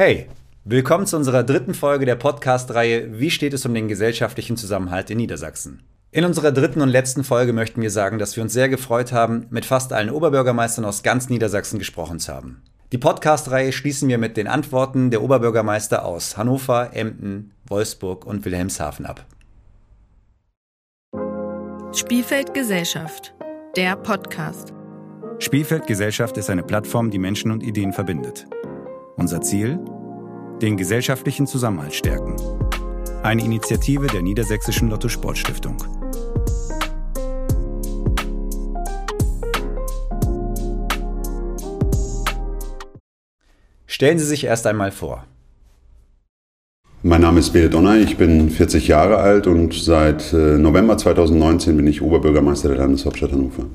Hey, willkommen zu unserer dritten Folge der Podcast-Reihe Wie steht es um den gesellschaftlichen Zusammenhalt in Niedersachsen? In unserer dritten und letzten Folge möchten wir sagen, dass wir uns sehr gefreut haben, mit fast allen Oberbürgermeistern aus ganz Niedersachsen gesprochen zu haben. Die Podcast-Reihe schließen wir mit den Antworten der Oberbürgermeister aus Hannover, Emden, Wolfsburg und Wilhelmshaven ab. Spielfeld Gesellschaft, der Podcast. Spielfeld Gesellschaft ist eine Plattform, die Menschen und Ideen verbindet. Unser Ziel? Den gesellschaftlichen Zusammenhalt stärken. Eine Initiative der Niedersächsischen Lotto Sportstiftung. Stellen Sie sich erst einmal vor. Mein Name ist Bede Donner, ich bin 40 Jahre alt und seit äh, November 2019 bin ich Oberbürgermeister der Landeshauptstadt Hannover.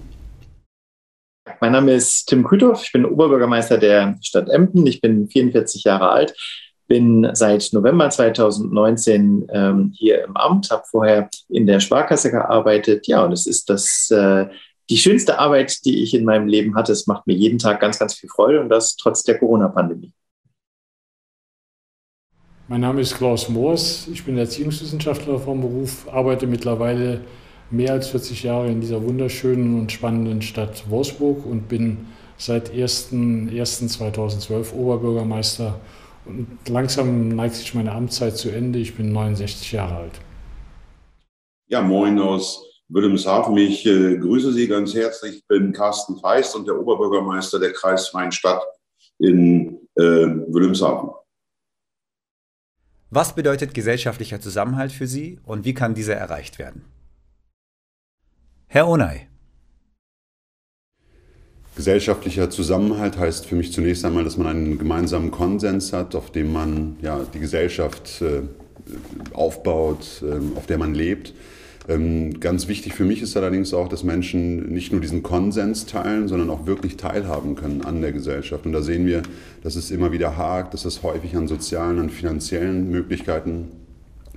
Mein Name ist Tim Küthoff, ich bin Oberbürgermeister der Stadt Emden. Ich bin 44 Jahre alt, bin seit November 2019 ähm, hier im Amt, habe vorher in der Sparkasse gearbeitet. Ja, und es ist das, äh, die schönste Arbeit, die ich in meinem Leben hatte. Es macht mir jeden Tag ganz, ganz viel Freude und das trotz der Corona-Pandemie. Mein Name ist Klaus Moors, ich bin Erziehungswissenschaftler vom Beruf, arbeite mittlerweile mehr als 40 Jahre in dieser wunderschönen und spannenden Stadt Wolfsburg und bin seit 1.1.2012 Oberbürgermeister. Und langsam neigt sich meine Amtszeit zu Ende. Ich bin 69 Jahre alt. Ja, moin aus Wilhelmshaven. Ich äh, grüße Sie ganz herzlich. Ich bin Carsten Feist und der Oberbürgermeister der Kreisfreien Stadt in äh, Wilhelmshaven. Was bedeutet gesellschaftlicher Zusammenhalt für Sie und wie kann dieser erreicht werden? Herr Onay. Gesellschaftlicher Zusammenhalt heißt für mich zunächst einmal, dass man einen gemeinsamen Konsens hat, auf dem man ja, die Gesellschaft äh, aufbaut, äh, auf der man lebt. Ähm, ganz wichtig für mich ist allerdings auch, dass Menschen nicht nur diesen Konsens teilen, sondern auch wirklich teilhaben können an der Gesellschaft. Und da sehen wir, dass es immer wieder hakt, dass es häufig an sozialen, an finanziellen Möglichkeiten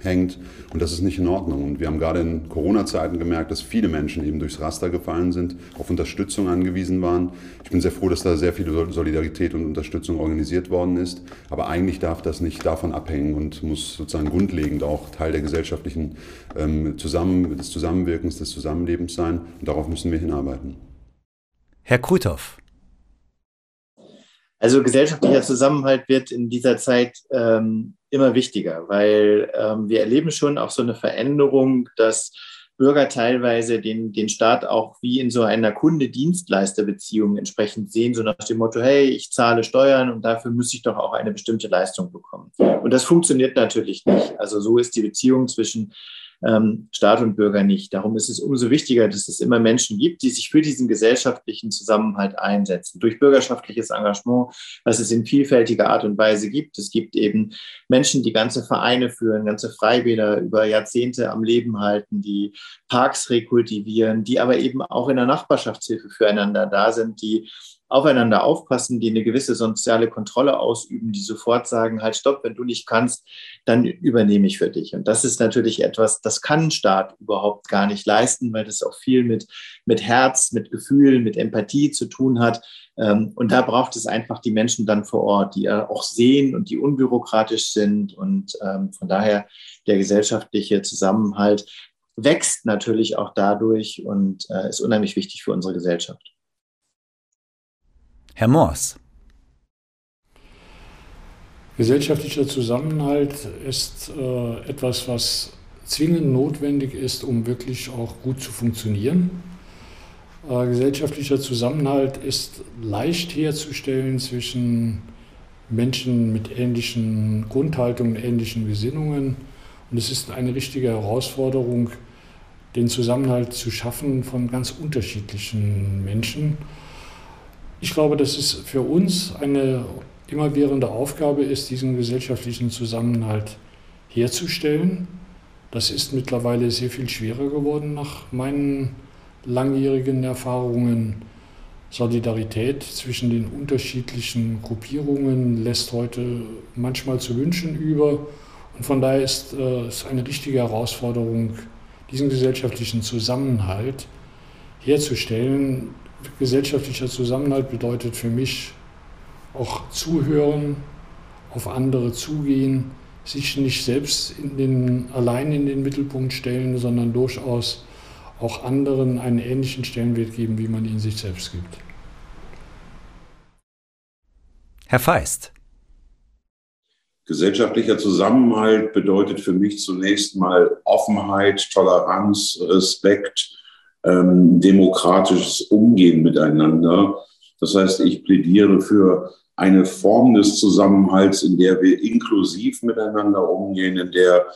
hängt. Und das ist nicht in Ordnung. Und wir haben gerade in Corona-Zeiten gemerkt, dass viele Menschen eben durchs Raster gefallen sind, auf Unterstützung angewiesen waren. Ich bin sehr froh, dass da sehr viel Solidarität und Unterstützung organisiert worden ist. Aber eigentlich darf das nicht davon abhängen und muss sozusagen grundlegend auch Teil der gesellschaftlichen ähm, Zusammen des Zusammenwirkens, des Zusammenlebens sein. Und darauf müssen wir hinarbeiten. Herr Kruthoff. Also gesellschaftlicher Zusammenhalt wird in dieser Zeit ähm, immer wichtiger, weil ähm, wir erleben schon auch so eine Veränderung, dass Bürger teilweise den, den Staat auch wie in so einer Kunde-Dienstleister-Beziehung entsprechend sehen, so nach dem Motto, hey, ich zahle Steuern und dafür muss ich doch auch eine bestimmte Leistung bekommen. Und das funktioniert natürlich nicht. Also so ist die Beziehung zwischen ähm, Staat und Bürger nicht. Darum ist es umso wichtiger, dass es immer Menschen gibt, die sich für diesen gesellschaftlichen Zusammenhalt einsetzen. Durch bürgerschaftliches Engagement, was es in vielfältiger Art und Weise gibt. Es gibt eben Menschen, die ganze Vereine führen, ganze Freibäder über Jahrzehnte am Leben halten, die Parks rekultivieren, die aber eben auch in der Nachbarschaftshilfe füreinander da sind, die aufeinander aufpassen, die eine gewisse soziale Kontrolle ausüben, die sofort sagen, halt stopp, wenn du nicht kannst, dann übernehme ich für dich. Und das ist natürlich etwas, das kann ein Staat überhaupt gar nicht leisten, weil das auch viel mit, mit Herz, mit Gefühl, mit Empathie zu tun hat. Ähm, und da braucht es einfach die Menschen dann vor Ort, die auch sehen und die unbürokratisch sind. Und ähm, von daher der gesellschaftliche Zusammenhalt wächst natürlich auch dadurch und äh, ist unheimlich wichtig für unsere Gesellschaft. Herr Moors. Gesellschaftlicher Zusammenhalt ist äh, etwas, was zwingend notwendig ist, um wirklich auch gut zu funktionieren. Äh, gesellschaftlicher Zusammenhalt ist leicht herzustellen zwischen Menschen mit ähnlichen Grundhaltungen, ähnlichen Gesinnungen. Und es ist eine richtige Herausforderung, den Zusammenhalt zu schaffen von ganz unterschiedlichen Menschen ich glaube, dass es für uns eine immerwährende Aufgabe ist, diesen gesellschaftlichen Zusammenhalt herzustellen. Das ist mittlerweile sehr viel schwerer geworden nach meinen langjährigen Erfahrungen. Solidarität zwischen den unterschiedlichen Gruppierungen lässt heute manchmal zu wünschen über. Und von daher ist äh, es eine richtige Herausforderung, diesen gesellschaftlichen Zusammenhalt herzustellen, gesellschaftlicher Zusammenhalt bedeutet für mich auch zuhören, auf andere zugehen, sich nicht selbst in den, allein in den Mittelpunkt stellen, sondern durchaus auch anderen einen ähnlichen Stellenwert geben, wie man ihn sich selbst gibt. Herr Feist. Gesellschaftlicher Zusammenhalt bedeutet für mich zunächst mal Offenheit, Toleranz, Respekt, ähm, demokratisches Umgehen miteinander. Das heißt, ich plädiere für eine Form des Zusammenhalts, in der wir inklusiv miteinander umgehen, in der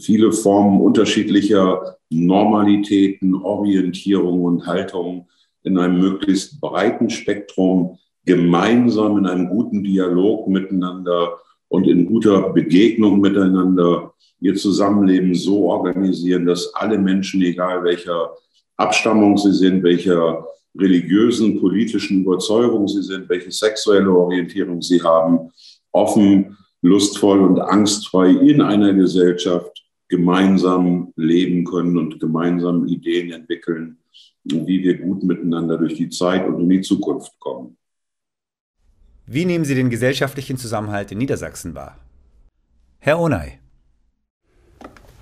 viele Formen unterschiedlicher Normalitäten, Orientierungen und Haltungen in einem möglichst breiten Spektrum gemeinsam in einem guten Dialog miteinander und in guter Begegnung miteinander ihr Zusammenleben so organisieren, dass alle Menschen, egal welcher Abstammung sie sind, welcher religiösen, politischen Überzeugung sie sind, welche sexuelle Orientierung sie haben, offen, lustvoll und angstfrei in einer Gesellschaft gemeinsam leben können und gemeinsam Ideen entwickeln, wie wir gut miteinander durch die Zeit und in die Zukunft kommen. Wie nehmen Sie den gesellschaftlichen Zusammenhalt in Niedersachsen wahr? Herr Onay.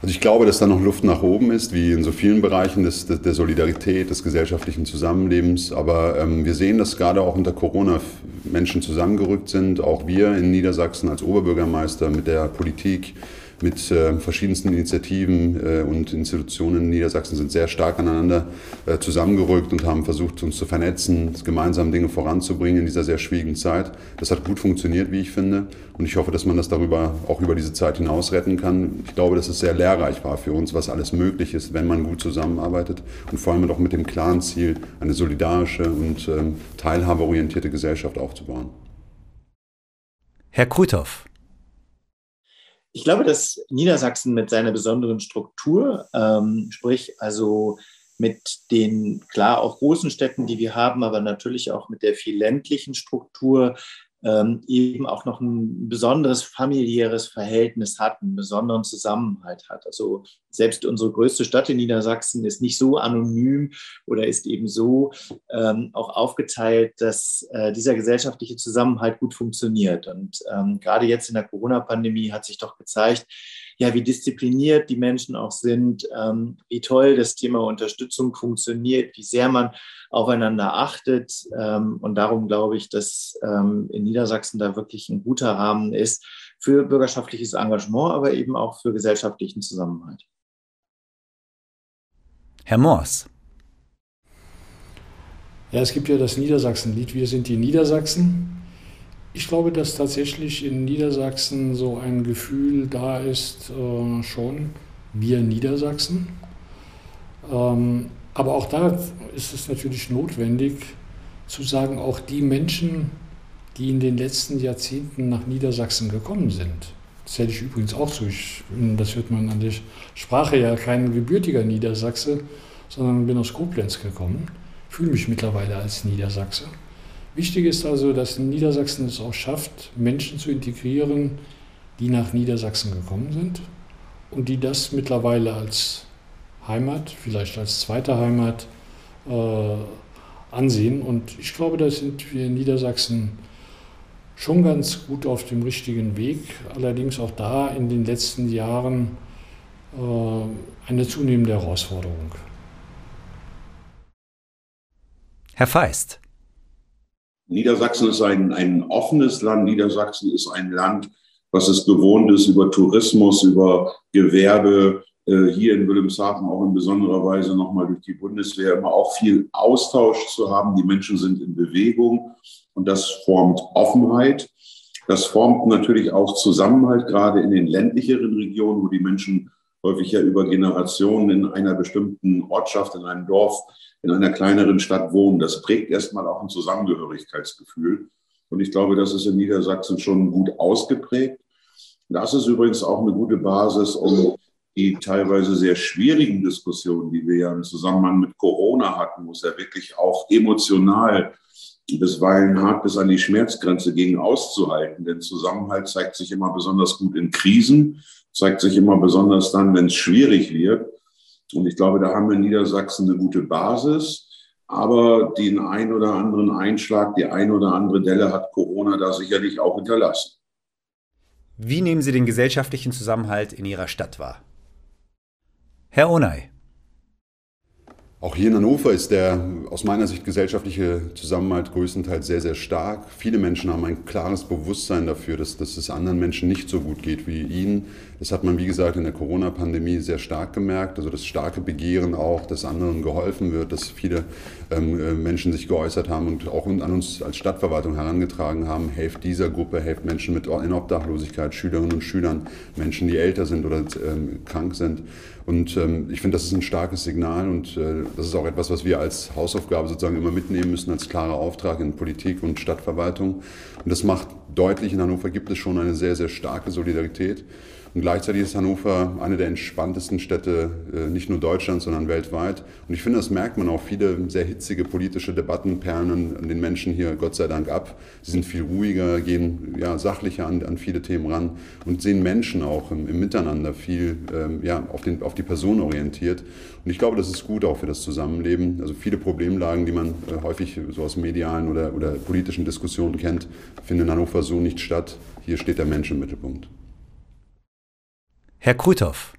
Also ich glaube, dass da noch Luft nach oben ist, wie in so vielen Bereichen des, der Solidarität, des gesellschaftlichen Zusammenlebens. Aber ähm, wir sehen, dass gerade auch unter Corona Menschen zusammengerückt sind. Auch wir in Niedersachsen als Oberbürgermeister mit der Politik, mit äh, verschiedensten Initiativen äh, und Institutionen in Niedersachsen sind sehr stark aneinander äh, zusammengerückt und haben versucht, uns zu vernetzen, gemeinsam Dinge voranzubringen in dieser sehr schwierigen Zeit. Das hat gut funktioniert, wie ich finde. Und ich hoffe, dass man das darüber auch über diese Zeit hinaus retten kann. Ich glaube, dass es sehr lehrreich war für uns, was alles möglich ist, wenn man gut zusammenarbeitet und vor allem auch mit dem klaren Ziel, eine solidarische und ähm, teilhabeorientierte Gesellschaft aufzubauen. Herr Kruthoff. Ich glaube, dass Niedersachsen mit seiner besonderen Struktur, ähm, sprich also mit den klar auch großen Städten, die wir haben, aber natürlich auch mit der viel ländlichen Struktur, ähm, eben auch noch ein besonderes familiäres Verhältnis hat, einen besonderen Zusammenhalt hat. Also selbst unsere größte Stadt in Niedersachsen ist nicht so anonym oder ist eben so ähm, auch aufgeteilt, dass äh, dieser gesellschaftliche Zusammenhalt gut funktioniert. Und ähm, gerade jetzt in der Corona-Pandemie hat sich doch gezeigt, ja, wie diszipliniert die Menschen auch sind, ähm, wie toll das Thema Unterstützung funktioniert, wie sehr man aufeinander achtet. Ähm, und darum glaube ich, dass ähm, in Niedersachsen da wirklich ein guter Rahmen ist für bürgerschaftliches Engagement, aber eben auch für gesellschaftlichen Zusammenhalt. Herr Moors. Ja, es gibt ja das Niedersachsen-Lied, wir sind die Niedersachsen. Ich glaube, dass tatsächlich in Niedersachsen so ein Gefühl da ist, äh, schon, wir Niedersachsen. Ähm, aber auch da ist es natürlich notwendig zu sagen, auch die Menschen, die in den letzten Jahrzehnten nach Niedersachsen gekommen sind, das hätte ich übrigens auch so, ich, das hört man an der Sprache ja, kein gebürtiger Niedersachse, sondern bin aus Koblenz gekommen, fühle mich mittlerweile als Niedersachse Wichtig ist also, dass Niedersachsen es auch schafft, Menschen zu integrieren, die nach Niedersachsen gekommen sind und die das mittlerweile als Heimat, vielleicht als zweite Heimat äh, ansehen. Und ich glaube, da sind wir in Niedersachsen schon ganz gut auf dem richtigen Weg. Allerdings auch da in den letzten Jahren äh, eine zunehmende Herausforderung. Herr Feist. Niedersachsen ist ein, ein offenes Land. Niedersachsen ist ein Land, was es gewohnt ist, über Tourismus, über Gewerbe, äh, hier in Wilhelmshaven auch in besonderer Weise nochmal durch die Bundeswehr immer auch viel Austausch zu haben. Die Menschen sind in Bewegung und das formt Offenheit. Das formt natürlich auch Zusammenhalt, gerade in den ländlicheren Regionen, wo die Menschen häufig ja über Generationen in einer bestimmten Ortschaft, in einem Dorf in einer kleineren Stadt wohnen. Das prägt erstmal auch ein Zusammengehörigkeitsgefühl. Und ich glaube, das ist in Niedersachsen schon gut ausgeprägt. Das ist übrigens auch eine gute Basis, um die teilweise sehr schwierigen Diskussionen, die wir ja im Zusammenhang mit Corona hatten, wo es ja wirklich auch emotional bisweilen hart bis an die Schmerzgrenze ging, auszuhalten. Denn Zusammenhalt zeigt sich immer besonders gut in Krisen, zeigt sich immer besonders dann, wenn es schwierig wird. Und ich glaube, da haben wir in Niedersachsen eine gute Basis. Aber den ein oder anderen Einschlag, die ein oder andere Delle hat Corona da sicherlich auch hinterlassen. Wie nehmen Sie den gesellschaftlichen Zusammenhalt in Ihrer Stadt wahr? Herr Onay. Auch hier in Hannover ist der aus meiner Sicht gesellschaftliche Zusammenhalt größtenteils sehr, sehr stark. Viele Menschen haben ein klares Bewusstsein dafür, dass, dass es anderen Menschen nicht so gut geht wie ihnen. Das hat man, wie gesagt, in der Corona-Pandemie sehr stark gemerkt. Also das starke Begehren auch, dass anderen geholfen wird, dass viele ähm, äh, Menschen sich geäußert haben und auch an uns als Stadtverwaltung herangetragen haben, helft dieser Gruppe, helft Menschen mit in Obdachlosigkeit, Schülerinnen und Schülern, Menschen, die älter sind oder ähm, krank sind. Und ähm, ich finde, das ist ein starkes Signal und äh, das ist auch etwas, was wir als Hausaufgabe sozusagen immer mitnehmen müssen, als klarer Auftrag in Politik und Stadtverwaltung. Und das macht deutlich, in Hannover gibt es schon eine sehr, sehr starke Solidarität. Und gleichzeitig ist Hannover eine der entspanntesten Städte, äh, nicht nur Deutschlands, sondern weltweit. Und ich finde, das merkt man auch. Viele sehr hitzige politische Debatten perlen an den Menschen hier Gott sei Dank ab. Sie sind viel ruhiger, gehen ja, sachlicher an, an viele Themen ran und sehen Menschen auch im, im Miteinander viel ähm, ja, auf, den, auf die Person orientiert. Und ich glaube, das ist gut auch für das Zusammenleben. Also viele Problemlagen, die man äh, häufig so aus medialen oder, oder politischen Diskussionen kennt, finden in Hannover so nicht statt. Hier steht der Mensch im Mittelpunkt. Herr Kruthoff.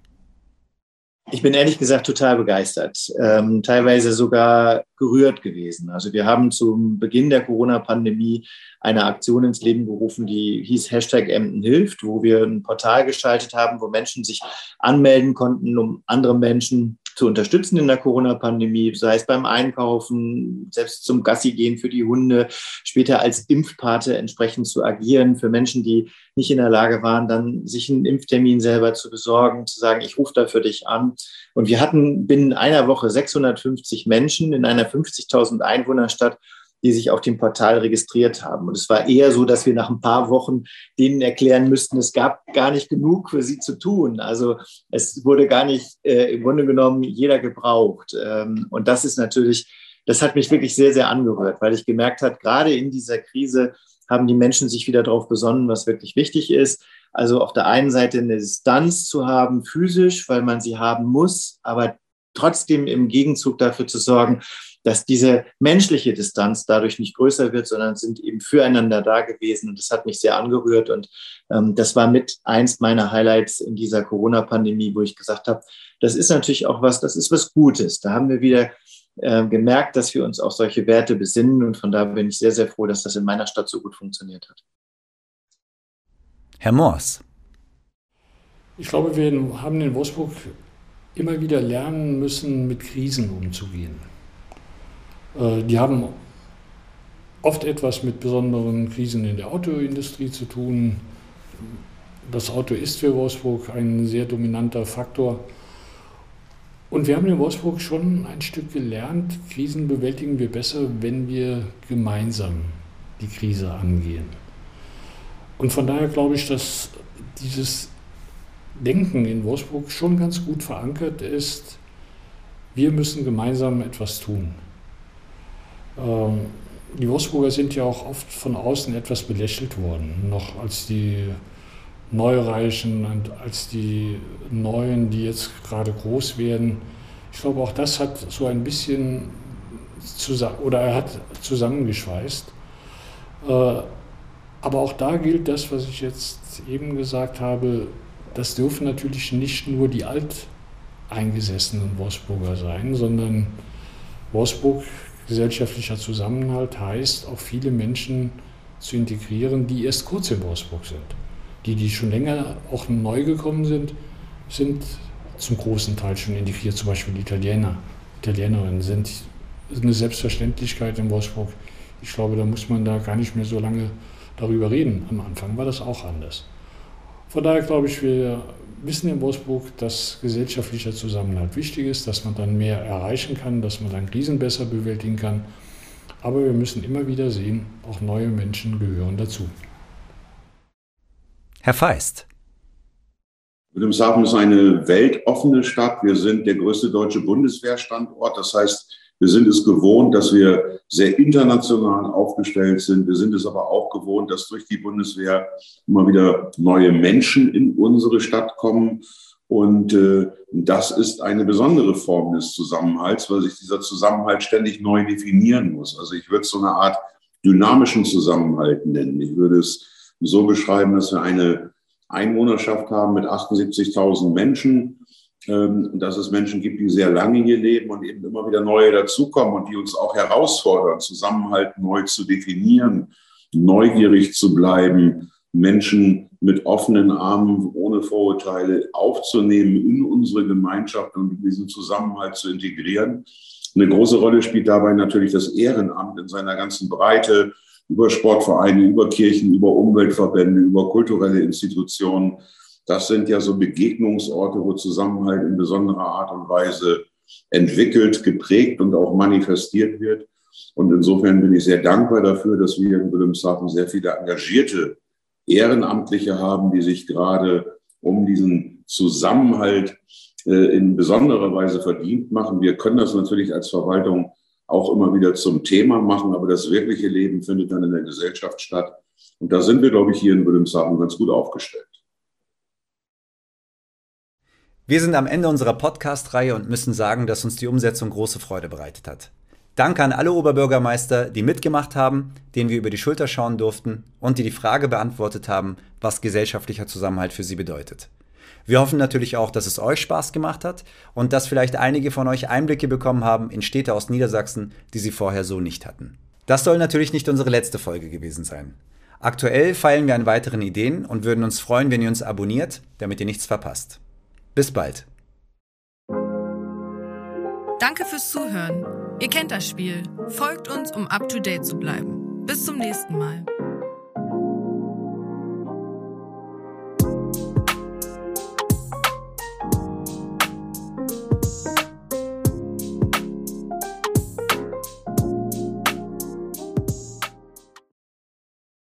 Ich bin ehrlich gesagt total begeistert, ähm, teilweise sogar gerührt gewesen. Also wir haben zum Beginn der Corona-Pandemie eine Aktion ins Leben gerufen, die hieß Hashtag Emden hilft, wo wir ein Portal geschaltet haben, wo Menschen sich anmelden konnten, um andere Menschen zu unterstützen in der Corona-Pandemie, sei es beim Einkaufen, selbst zum Gassi gehen für die Hunde, später als Impfpate entsprechend zu agieren für Menschen, die nicht in der Lage waren, dann sich einen Impftermin selber zu besorgen, zu sagen, ich rufe da für dich an. Und wir hatten binnen einer Woche 650 Menschen in einer 50.000 Einwohnerstadt die sich auf dem Portal registriert haben. Und es war eher so, dass wir nach ein paar Wochen denen erklären müssten, es gab gar nicht genug für sie zu tun. Also es wurde gar nicht äh, im Grunde genommen jeder gebraucht. Ähm, und das ist natürlich, das hat mich wirklich sehr, sehr angerührt, weil ich gemerkt habe, gerade in dieser Krise haben die Menschen sich wieder darauf besonnen, was wirklich wichtig ist. Also auf der einen Seite eine Distanz zu haben, physisch, weil man sie haben muss, aber trotzdem im Gegenzug dafür zu sorgen, dass diese menschliche Distanz dadurch nicht größer wird, sondern sind eben füreinander da gewesen. Und das hat mich sehr angerührt. Und ähm, das war mit eins meiner Highlights in dieser Corona-Pandemie, wo ich gesagt habe, das ist natürlich auch was, das ist was Gutes. Da haben wir wieder äh, gemerkt, dass wir uns auf solche Werte besinnen. Und von da bin ich sehr, sehr froh, dass das in meiner Stadt so gut funktioniert hat. Herr Moors. Ich glaube, wir haben in Wolfsburg immer wieder lernen müssen, mit Krisen umzugehen. Äh, die haben oft etwas mit besonderen Krisen in der Autoindustrie zu tun. Das Auto ist für Wolfsburg ein sehr dominanter Faktor. Und wir haben in Wolfsburg schon ein Stück gelernt, Krisen bewältigen wir besser, wenn wir gemeinsam die Krise angehen. Und von daher glaube ich, dass dieses Denken in Wolfsburg schon ganz gut verankert ist. Wir müssen gemeinsam etwas tun. Ähm, die Wolfsburger sind ja auch oft von außen etwas belächelt worden, noch als die Neureichen und als die Neuen, die jetzt gerade groß werden. Ich glaube, auch das hat so ein bisschen zusammen, oder er hat zusammengeschweißt. Äh, aber auch da gilt das, was ich jetzt eben gesagt habe, das dürfen natürlich nicht nur die alteingesessenen Wolfsburger sein, sondern Wolfsburg gesellschaftlicher Zusammenhalt heißt, auch viele Menschen zu integrieren, die erst kurz in Wolfsburg sind. Die, die schon länger auch neu gekommen sind, sind zum großen Teil schon integriert. Zum Beispiel Italiener, Italienerinnen sind eine Selbstverständlichkeit in Wolfsburg. Ich glaube, da muss man da gar nicht mehr so lange darüber reden. Am Anfang war das auch anders. Von daher glaube ich, wir wissen in Wolfsburg, dass gesellschaftlicher Zusammenhalt wichtig ist, dass man dann mehr erreichen kann, dass man dann Krisen besser bewältigen kann. Aber wir müssen immer wieder sehen, auch neue Menschen gehören dazu. Herr Feist. Wilhelmshaven ist eine weltoffene Stadt. Wir sind der größte deutsche Bundeswehrstandort. Das heißt, wir sind es gewohnt, dass wir sehr international aufgestellt sind. Wir sind es aber auch gewohnt, dass durch die Bundeswehr immer wieder neue Menschen in unsere Stadt kommen. Und äh, das ist eine besondere Form des Zusammenhalts, weil sich dieser Zusammenhalt ständig neu definieren muss. Also ich würde es so eine Art dynamischen Zusammenhalt nennen. Ich würde es so beschreiben, dass wir eine Einwohnerschaft haben mit 78.000 Menschen, ähm, dass es Menschen gibt, die sehr lange hier leben und eben immer wieder neue dazukommen und die uns auch herausfordern, Zusammenhalt neu zu definieren, neugierig zu bleiben, Menschen mit offenen Armen, ohne Vorurteile aufzunehmen in unsere Gemeinschaft und diesen Zusammenhalt zu integrieren. Eine große Rolle spielt dabei natürlich das Ehrenamt in seiner ganzen Breite, über Sportvereine, über Kirchen, über Umweltverbände, über kulturelle Institutionen. Das sind ja so Begegnungsorte, wo Zusammenhalt in besonderer Art und Weise entwickelt, geprägt und auch manifestiert wird. Und insofern bin ich sehr dankbar dafür, dass wir in Wilhelmshaven sehr viele engagierte Ehrenamtliche haben, die sich gerade um diesen Zusammenhalt äh, in besonderer Weise verdient machen. Wir können das natürlich als Verwaltung auch immer wieder zum Thema machen, aber das wirkliche Leben findet dann in der Gesellschaft statt. Und da sind wir, glaube ich, hier in Wilhelmshaven ganz gut aufgestellt. Wir sind am Ende unserer Podcast-Reihe und müssen sagen, dass uns die Umsetzung große Freude bereitet hat. Danke an alle Oberbürgermeister, die mitgemacht haben, denen wir über die Schulter schauen durften und die die Frage beantwortet haben, was gesellschaftlicher Zusammenhalt für sie bedeutet. Wir hoffen natürlich auch, dass es euch Spaß gemacht hat und dass vielleicht einige von euch Einblicke bekommen haben in Städte aus Niedersachsen, die sie vorher so nicht hatten. Das soll natürlich nicht unsere letzte Folge gewesen sein. Aktuell feilen wir an weiteren Ideen und würden uns freuen, wenn ihr uns abonniert, damit ihr nichts verpasst. Bis bald. Danke fürs Zuhören. Ihr kennt das Spiel. Folgt uns, um up-to-date zu bleiben. Bis zum nächsten Mal.